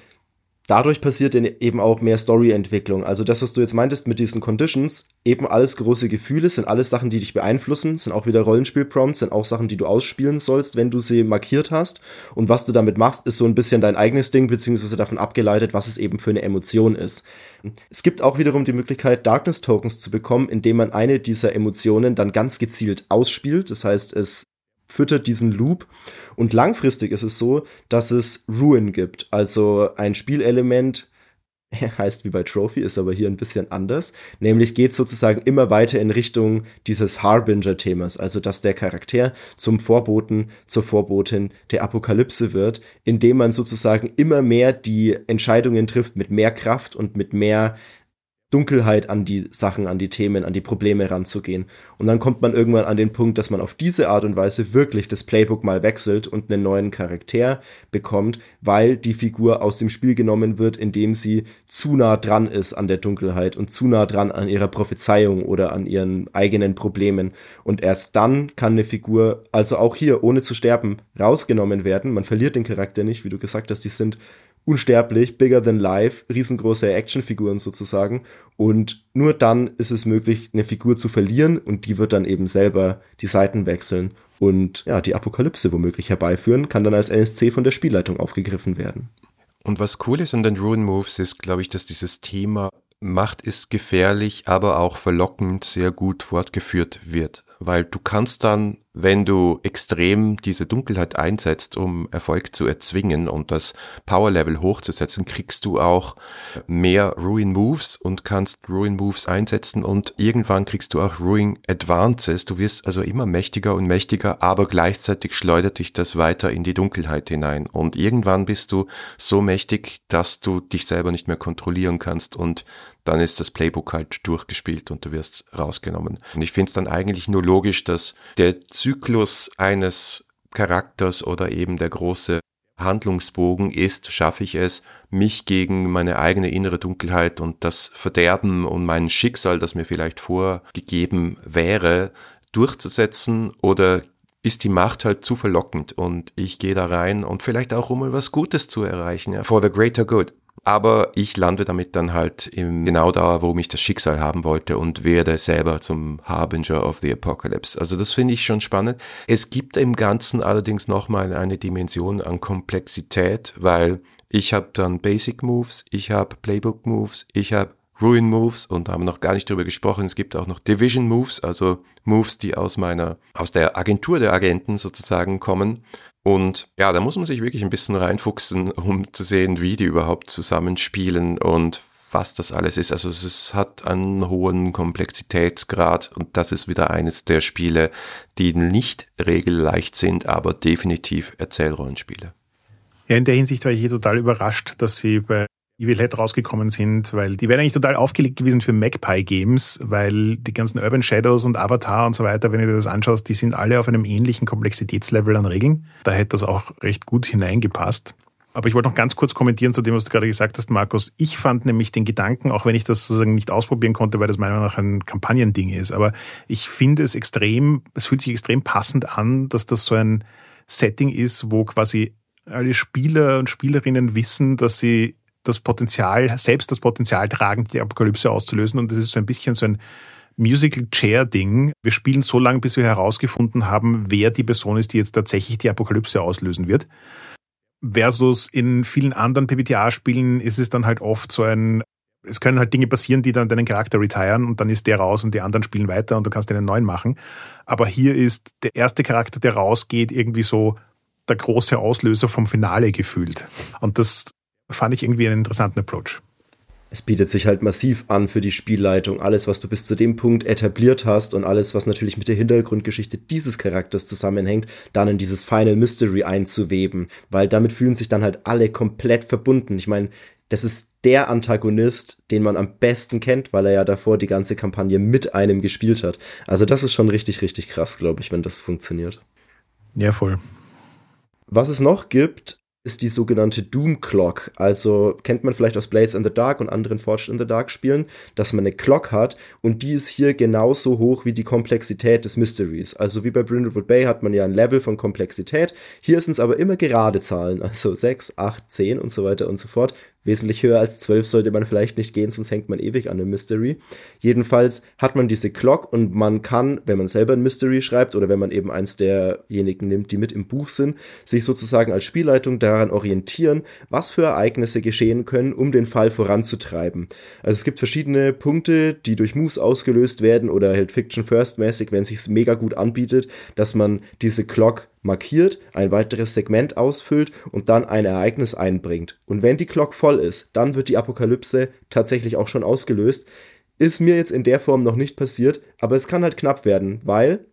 dadurch passiert eben auch mehr Storyentwicklung. Also das, was du jetzt meintest mit diesen Conditions, eben alles große Gefühle, sind alles Sachen, die dich beeinflussen, sind auch wieder Rollenspielprompts, sind auch Sachen, die du ausspielen sollst, wenn du sie markiert hast. Und was du damit machst, ist so ein bisschen dein eigenes Ding, beziehungsweise davon abgeleitet, was es eben für eine Emotion ist. Es gibt auch wiederum die Möglichkeit, Darkness Tokens zu bekommen, indem man eine dieser Emotionen dann ganz gezielt ausspielt. Das heißt, es füttert diesen Loop. Und langfristig ist es so, dass es Ruin gibt. Also ein Spielelement, heißt wie bei Trophy, ist aber hier ein bisschen anders. Nämlich geht sozusagen immer weiter in Richtung dieses Harbinger-Themas, also dass der Charakter zum Vorboten, zur Vorbotin der Apokalypse wird, indem man sozusagen immer mehr die Entscheidungen trifft mit mehr Kraft und mit mehr Dunkelheit an die Sachen, an die Themen, an die Probleme ranzugehen. Und dann kommt man irgendwann an den Punkt, dass man auf diese Art und Weise wirklich das Playbook mal wechselt und einen neuen Charakter bekommt, weil die Figur aus dem Spiel genommen wird, indem sie zu nah dran ist an der Dunkelheit und zu nah dran an ihrer Prophezeiung oder an ihren eigenen Problemen. Und erst dann kann eine Figur, also auch hier ohne zu sterben, rausgenommen werden. Man verliert den Charakter nicht, wie du gesagt hast, die sind unsterblich, bigger than life, riesengroße Actionfiguren sozusagen. Und nur dann ist es möglich, eine Figur zu verlieren und die wird dann eben selber die Seiten wechseln und ja, die Apokalypse womöglich herbeiführen, kann dann als NSC von der Spielleitung aufgegriffen werden. Und was cool ist an den Ruin Moves ist, glaube ich, dass dieses Thema Macht ist gefährlich, aber auch verlockend sehr gut fortgeführt wird weil du kannst dann, wenn du extrem diese Dunkelheit einsetzt, um Erfolg zu erzwingen und das Power Level hochzusetzen, kriegst du auch mehr Ruin Moves und kannst Ruin Moves einsetzen und irgendwann kriegst du auch Ruin Advances. Du wirst also immer mächtiger und mächtiger, aber gleichzeitig schleudert dich das weiter in die Dunkelheit hinein und irgendwann bist du so mächtig, dass du dich selber nicht mehr kontrollieren kannst und dann ist das Playbook halt durchgespielt und du wirst rausgenommen. Und ich finde es dann eigentlich nur logisch, dass der Zyklus eines Charakters oder eben der große Handlungsbogen ist, schaffe ich es, mich gegen meine eigene innere Dunkelheit und das Verderben und mein Schicksal, das mir vielleicht vorgegeben wäre, durchzusetzen? Oder ist die Macht halt zu verlockend und ich gehe da rein und vielleicht auch um etwas Gutes zu erreichen, ja, for the greater good aber ich lande damit dann halt im, genau da, wo mich das Schicksal haben wollte und werde selber zum Harbinger of the Apocalypse. Also das finde ich schon spannend. Es gibt im Ganzen allerdings nochmal eine Dimension an Komplexität, weil ich habe dann Basic Moves, ich habe Playbook Moves, ich habe Ruin Moves und da haben wir noch gar nicht drüber gesprochen. Es gibt auch noch Division Moves, also Moves, die aus meiner, aus der Agentur der Agenten sozusagen kommen. Und ja, da muss man sich wirklich ein bisschen reinfuchsen, um zu sehen, wie die überhaupt zusammenspielen und was das alles ist. Also es hat einen hohen Komplexitätsgrad und das ist wieder eines der Spiele, die nicht regelleicht sind, aber definitiv Erzählrollenspiele. Ja, in der Hinsicht war ich hier total überrascht, dass sie bei Evil Head rausgekommen sind, weil die wären eigentlich total aufgelegt gewesen für Magpie Games, weil die ganzen Urban Shadows und Avatar und so weiter, wenn du dir das anschaust, die sind alle auf einem ähnlichen Komplexitätslevel an Regeln. Da hätte das auch recht gut hineingepasst. Aber ich wollte noch ganz kurz kommentieren zu dem, was du gerade gesagt hast, Markus. Ich fand nämlich den Gedanken, auch wenn ich das sozusagen nicht ausprobieren konnte, weil das meiner Meinung nach ein Kampagnending ist, aber ich finde es extrem, es fühlt sich extrem passend an, dass das so ein Setting ist, wo quasi alle Spieler und Spielerinnen wissen, dass sie das Potenzial, selbst das Potenzial tragen, die Apokalypse auszulösen. Und das ist so ein bisschen so ein Musical Chair Ding. Wir spielen so lange, bis wir herausgefunden haben, wer die Person ist, die jetzt tatsächlich die Apokalypse auslösen wird. Versus in vielen anderen PBTA-Spielen ist es dann halt oft so ein, es können halt Dinge passieren, die dann deinen Charakter retiren und dann ist der raus und die anderen spielen weiter und du kannst einen neuen machen. Aber hier ist der erste Charakter, der rausgeht, irgendwie so der große Auslöser vom Finale gefühlt. Und das fand ich irgendwie einen interessanten Approach. Es bietet sich halt massiv an für die Spielleitung. Alles, was du bis zu dem Punkt etabliert hast und alles, was natürlich mit der Hintergrundgeschichte dieses Charakters zusammenhängt, dann in dieses Final Mystery einzuweben. Weil damit fühlen sich dann halt alle komplett verbunden. Ich meine, das ist der Antagonist, den man am besten kennt, weil er ja davor die ganze Kampagne mit einem gespielt hat. Also das ist schon richtig, richtig krass, glaube ich, wenn das funktioniert. Ja, voll. Was es noch gibt, ist die sogenannte Doom Clock. Also kennt man vielleicht aus Blades in the Dark und anderen Forged in the Dark Spielen, dass man eine Clock hat und die ist hier genauso hoch wie die Komplexität des Mysteries. Also wie bei Brindlewood Bay hat man ja ein Level von Komplexität. Hier sind es aber immer gerade Zahlen, also 6, 8, 10 und so weiter und so fort. Wesentlich höher als 12 sollte man vielleicht nicht gehen, sonst hängt man ewig an einem Mystery. Jedenfalls hat man diese Clock und man kann, wenn man selber ein Mystery schreibt oder wenn man eben eins derjenigen nimmt, die mit im Buch sind, sich sozusagen als Spielleitung daran orientieren, was für Ereignisse geschehen können, um den Fall voranzutreiben. Also es gibt verschiedene Punkte, die durch Moves ausgelöst werden oder halt Fiction First mäßig, wenn es sich mega gut anbietet, dass man diese Clock markiert, ein weiteres Segment ausfüllt und dann ein Ereignis einbringt. Und wenn die Clock voll ist, dann wird die Apokalypse tatsächlich auch schon ausgelöst. Ist mir jetzt in der Form noch nicht passiert, aber es kann halt knapp werden, weil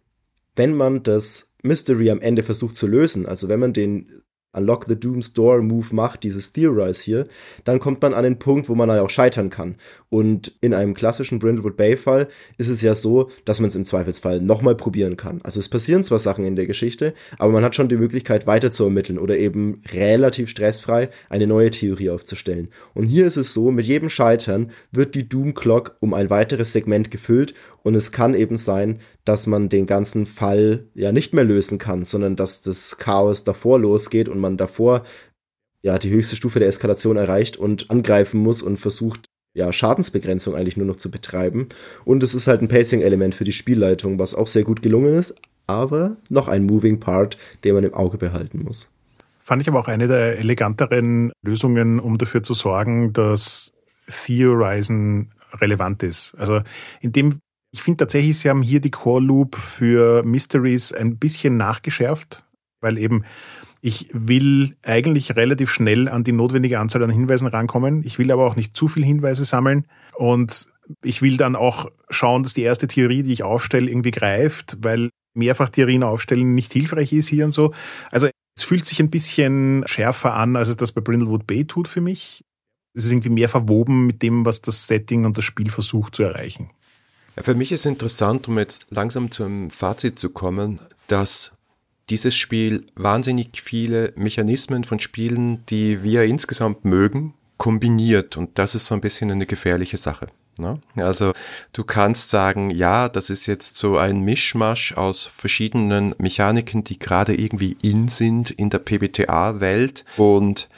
wenn man das Mystery am Ende versucht zu lösen, also wenn man den Unlock the Doom's Door Move macht, dieses Theorize hier, dann kommt man an den Punkt, wo man halt auch scheitern kann. Und in einem klassischen Brindlewood Bay Fall ist es ja so, dass man es im Zweifelsfall nochmal probieren kann. Also es passieren zwar Sachen in der Geschichte, aber man hat schon die Möglichkeit weiter zu ermitteln oder eben relativ stressfrei eine neue Theorie aufzustellen. Und hier ist es so, mit jedem Scheitern wird die Doom Clock um ein weiteres Segment gefüllt und es kann eben sein, dass man den ganzen Fall ja nicht mehr lösen kann, sondern dass das Chaos davor losgeht und man davor ja die höchste Stufe der Eskalation erreicht und angreifen muss und versucht, ja, Schadensbegrenzung eigentlich nur noch zu betreiben. Und es ist halt ein Pacing-Element für die Spielleitung, was auch sehr gut gelungen ist, aber noch ein Moving Part, den man im Auge behalten muss. Fand ich aber auch eine der eleganteren Lösungen, um dafür zu sorgen, dass Theorizen relevant ist. Also in dem ich finde tatsächlich, sie haben hier die Core Loop für Mysteries ein bisschen nachgeschärft, weil eben ich will eigentlich relativ schnell an die notwendige Anzahl an Hinweisen rankommen. Ich will aber auch nicht zu viel Hinweise sammeln. Und ich will dann auch schauen, dass die erste Theorie, die ich aufstelle, irgendwie greift, weil mehrfach Theorien aufstellen nicht hilfreich ist hier und so. Also es fühlt sich ein bisschen schärfer an, als es das bei Brindlewood Bay tut für mich. Es ist irgendwie mehr verwoben mit dem, was das Setting und das Spiel versucht zu erreichen. Für mich ist interessant, um jetzt langsam zum Fazit zu kommen, dass dieses Spiel wahnsinnig viele Mechanismen von Spielen, die wir insgesamt mögen, kombiniert. Und das ist so ein bisschen eine gefährliche Sache. Ne? Also du kannst sagen, ja, das ist jetzt so ein Mischmasch aus verschiedenen Mechaniken, die gerade irgendwie in sind in der PBTA-Welt und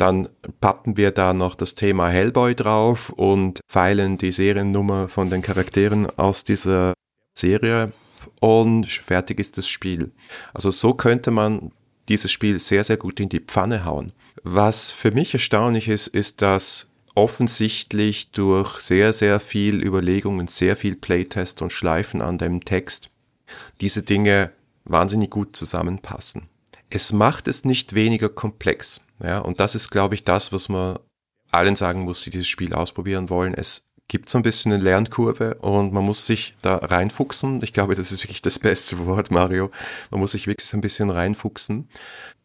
dann pappen wir da noch das Thema Hellboy drauf und feilen die Seriennummer von den Charakteren aus dieser Serie und fertig ist das Spiel. Also so könnte man dieses Spiel sehr, sehr gut in die Pfanne hauen. Was für mich erstaunlich ist, ist, dass offensichtlich durch sehr, sehr viel Überlegungen, sehr viel Playtest und Schleifen an dem Text diese Dinge wahnsinnig gut zusammenpassen. Es macht es nicht weniger komplex. Ja, und das ist, glaube ich, das, was man allen sagen muss, die dieses Spiel ausprobieren wollen. Es gibt so ein bisschen eine Lernkurve und man muss sich da reinfuchsen. Ich glaube, das ist wirklich das beste Wort, Mario. Man muss sich wirklich so ein bisschen reinfuchsen.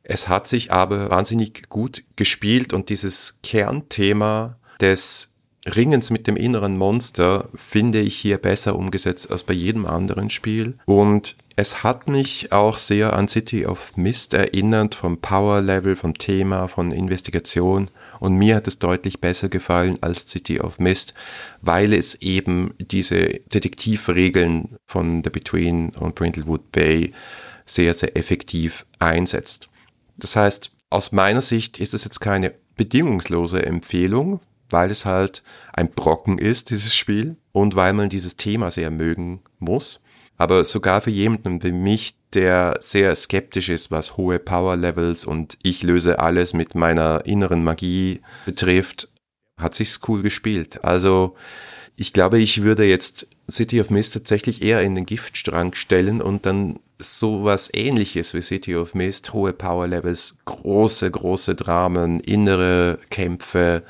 Es hat sich aber wahnsinnig gut gespielt und dieses Kernthema des Ringens mit dem inneren Monster finde ich hier besser umgesetzt als bei jedem anderen Spiel. Und es hat mich auch sehr an City of Mist erinnert, vom Power Level, vom Thema, von Investigation. Und mir hat es deutlich besser gefallen als City of Mist, weil es eben diese Detektivregeln von The Between und Brindlewood Bay sehr, sehr effektiv einsetzt. Das heißt, aus meiner Sicht ist es jetzt keine bedingungslose Empfehlung, weil es halt ein Brocken ist, dieses Spiel, und weil man dieses Thema sehr mögen muss. Aber sogar für jemanden wie mich, der sehr skeptisch ist, was hohe Power Levels und ich löse alles mit meiner inneren Magie betrifft, hat sich's cool gespielt. Also, ich glaube, ich würde jetzt City of Mist tatsächlich eher in den Giftstrang stellen und dann sowas ähnliches wie City of Mist, hohe Power Levels, große, große Dramen, innere Kämpfe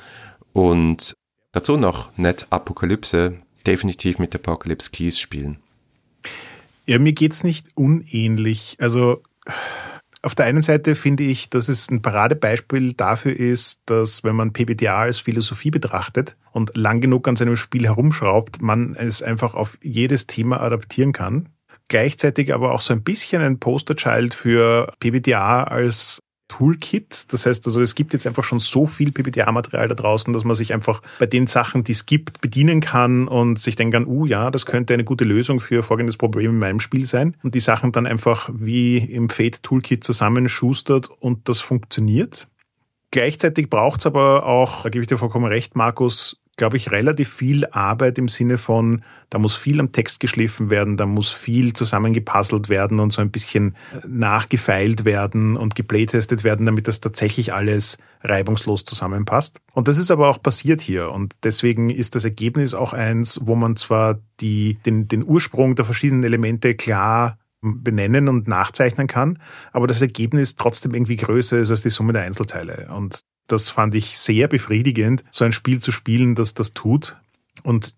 und dazu noch Net Apokalypse, definitiv mit Apocalypse Keys spielen. Ja, mir geht's nicht unähnlich. Also auf der einen Seite finde ich, dass es ein Paradebeispiel dafür ist, dass wenn man PBTA als Philosophie betrachtet und lang genug an seinem Spiel herumschraubt, man es einfach auf jedes Thema adaptieren kann. Gleichzeitig aber auch so ein bisschen ein Posterchild für PBTA als Toolkit. Das heißt also, es gibt jetzt einfach schon so viel PPTA-Material da draußen, dass man sich einfach bei den Sachen, die es gibt, bedienen kann und sich denken kann, uh ja, das könnte eine gute Lösung für folgendes Problem in meinem Spiel sein. Und die Sachen dann einfach wie im Fate Toolkit zusammenschustert und das funktioniert. Gleichzeitig braucht es aber auch, da gebe ich dir vollkommen recht, Markus, glaube ich, relativ viel Arbeit im Sinne von, da muss viel am Text geschliffen werden, da muss viel zusammengepuzzelt werden und so ein bisschen nachgefeilt werden und geplaytestet werden, damit das tatsächlich alles reibungslos zusammenpasst. Und das ist aber auch passiert hier. Und deswegen ist das Ergebnis auch eins, wo man zwar die, den, den Ursprung der verschiedenen Elemente klar benennen und nachzeichnen kann, aber das Ergebnis trotzdem irgendwie größer ist als die Summe der Einzelteile. Und das fand ich sehr befriedigend, so ein Spiel zu spielen, das das tut. Und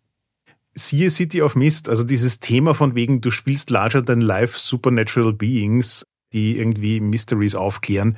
siehe City of Mist, also dieses Thema von wegen, du spielst larger than life supernatural beings, die irgendwie Mysteries aufklären,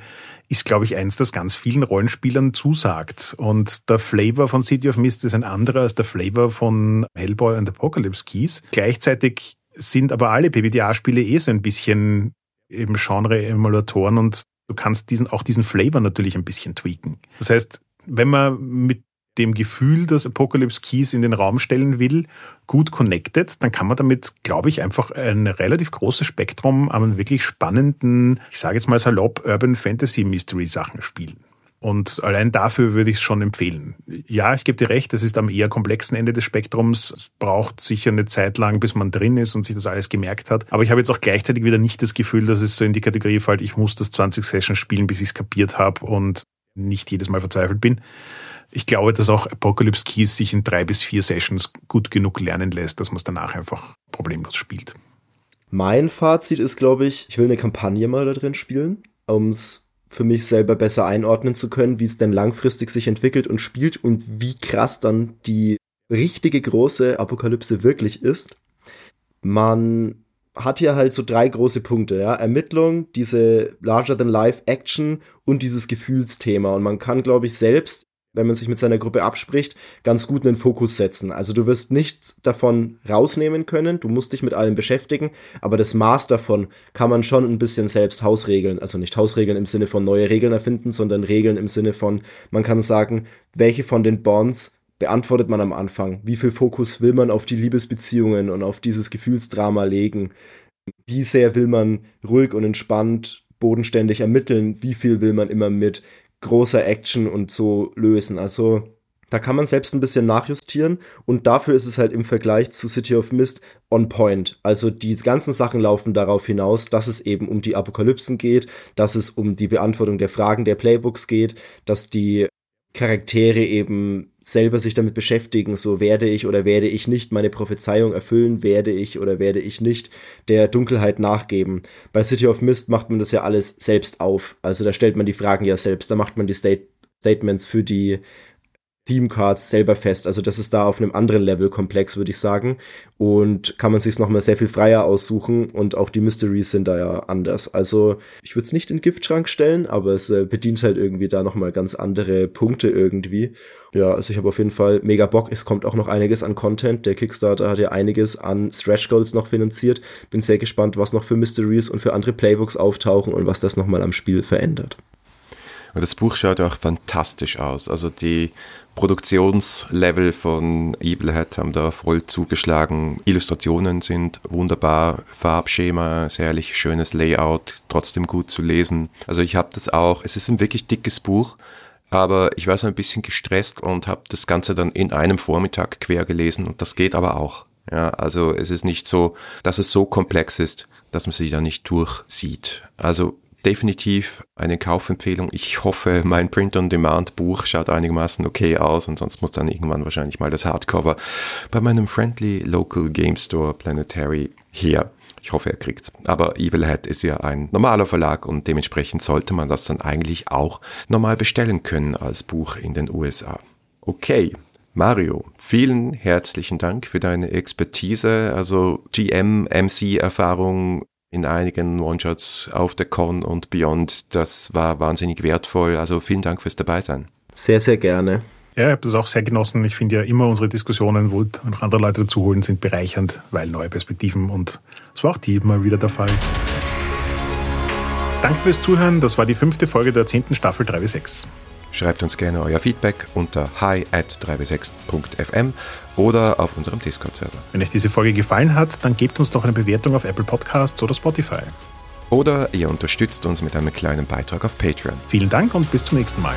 ist, glaube ich, eins, das ganz vielen Rollenspielern zusagt. Und der Flavor von City of Mist ist ein anderer als der Flavor von Hellboy und Apocalypse Keys. Gleichzeitig sind aber alle PBTA-Spiele eh so ein bisschen eben Genre-Emulatoren und du kannst diesen, auch diesen Flavor natürlich ein bisschen tweaken. Das heißt, wenn man mit dem Gefühl, das Apocalypse Keys in den Raum stellen will, gut connected, dann kann man damit, glaube ich, einfach ein relativ großes Spektrum an wirklich spannenden, ich sage jetzt mal salopp, Urban Fantasy Mystery Sachen spielen. Und allein dafür würde ich es schon empfehlen. Ja, ich gebe dir recht, es ist am eher komplexen Ende des Spektrums. Es braucht sicher eine Zeit lang, bis man drin ist und sich das alles gemerkt hat. Aber ich habe jetzt auch gleichzeitig wieder nicht das Gefühl, dass es so in die Kategorie fällt, ich muss das 20 Sessions spielen, bis ich es kapiert habe und nicht jedes Mal verzweifelt bin. Ich glaube, dass auch Apocalypse Keys sich in drei bis vier Sessions gut genug lernen lässt, dass man es danach einfach problemlos spielt. Mein Fazit ist, glaube ich, ich will eine Kampagne mal da drin spielen, um es für mich selber besser einordnen zu können, wie es denn langfristig sich entwickelt und spielt und wie krass dann die richtige große Apokalypse wirklich ist. Man hat hier halt so drei große Punkte, ja. Ermittlung, diese Larger-than-Life-Action und dieses Gefühlsthema. Und man kann, glaube ich, selbst wenn man sich mit seiner Gruppe abspricht, ganz gut einen Fokus setzen. Also du wirst nichts davon rausnehmen können, du musst dich mit allem beschäftigen, aber das Maß davon kann man schon ein bisschen selbst hausregeln. Also nicht hausregeln im Sinne von neue Regeln erfinden, sondern Regeln im Sinne von, man kann sagen, welche von den Bonds beantwortet man am Anfang? Wie viel Fokus will man auf die Liebesbeziehungen und auf dieses Gefühlsdrama legen? Wie sehr will man ruhig und entspannt bodenständig ermitteln? Wie viel will man immer mit großer Action und so lösen. Also da kann man selbst ein bisschen nachjustieren und dafür ist es halt im Vergleich zu City of Mist on point. Also die ganzen Sachen laufen darauf hinaus, dass es eben um die Apokalypsen geht, dass es um die Beantwortung der Fragen der Playbooks geht, dass die Charaktere eben selber sich damit beschäftigen, so werde ich oder werde ich nicht meine Prophezeiung erfüllen, werde ich oder werde ich nicht der Dunkelheit nachgeben. Bei City of Mist macht man das ja alles selbst auf. Also da stellt man die Fragen ja selbst, da macht man die State Statements für die Theme Cards selber fest. Also das ist da auf einem anderen Level komplex, würde ich sagen. Und kann man sich nochmal sehr viel freier aussuchen und auch die Mysteries sind da ja anders. Also ich würde es nicht in den Giftschrank stellen, aber es äh, bedient halt irgendwie da nochmal ganz andere Punkte irgendwie. Ja, also ich habe auf jeden Fall mega Bock. Es kommt auch noch einiges an Content. Der Kickstarter hat ja einiges an Stretch Goals noch finanziert. Bin sehr gespannt, was noch für Mysteries und für andere Playbooks auftauchen und was das nochmal am Spiel verändert. Und das Buch schaut auch fantastisch aus. Also die Produktionslevel von Evil Hat haben da voll zugeschlagen. Illustrationen sind wunderbar, Farbschema, sehr herrlich schönes Layout, trotzdem gut zu lesen. Also ich habe das auch. Es ist ein wirklich dickes Buch, aber ich war so ein bisschen gestresst und habe das Ganze dann in einem Vormittag quer gelesen und das geht aber auch. Ja, also es ist nicht so, dass es so komplex ist, dass man sich da nicht durchsieht. Also definitiv eine Kaufempfehlung. Ich hoffe, mein Print-on-Demand-Buch schaut einigermaßen okay aus und sonst muss dann irgendwann wahrscheinlich mal das Hardcover bei meinem Friendly Local Game Store Planetary her. Ich hoffe, er kriegt's. Aber Evil Hat ist ja ein normaler Verlag und dementsprechend sollte man das dann eigentlich auch normal bestellen können als Buch in den USA. Okay, Mario, vielen herzlichen Dank für deine Expertise, also GM, MC-Erfahrung, in einigen One-Shots auf der Con und Beyond. Das war wahnsinnig wertvoll. Also vielen Dank fürs Dabeisein. Sehr, sehr gerne. Ja, ich habe das auch sehr genossen. Ich finde ja immer unsere Diskussionen, wo noch andere Leute dazu holen, sind bereichernd, weil neue Perspektiven und es war auch diesmal wieder der Fall. Danke fürs Zuhören. Das war die fünfte Folge der zehnten Staffel 3W6. Schreibt uns gerne euer Feedback unter hi at 3w6.fm oder auf unserem Discord-Server. Wenn euch diese Folge gefallen hat, dann gebt uns doch eine Bewertung auf Apple Podcasts oder Spotify. Oder ihr unterstützt uns mit einem kleinen Beitrag auf Patreon. Vielen Dank und bis zum nächsten Mal.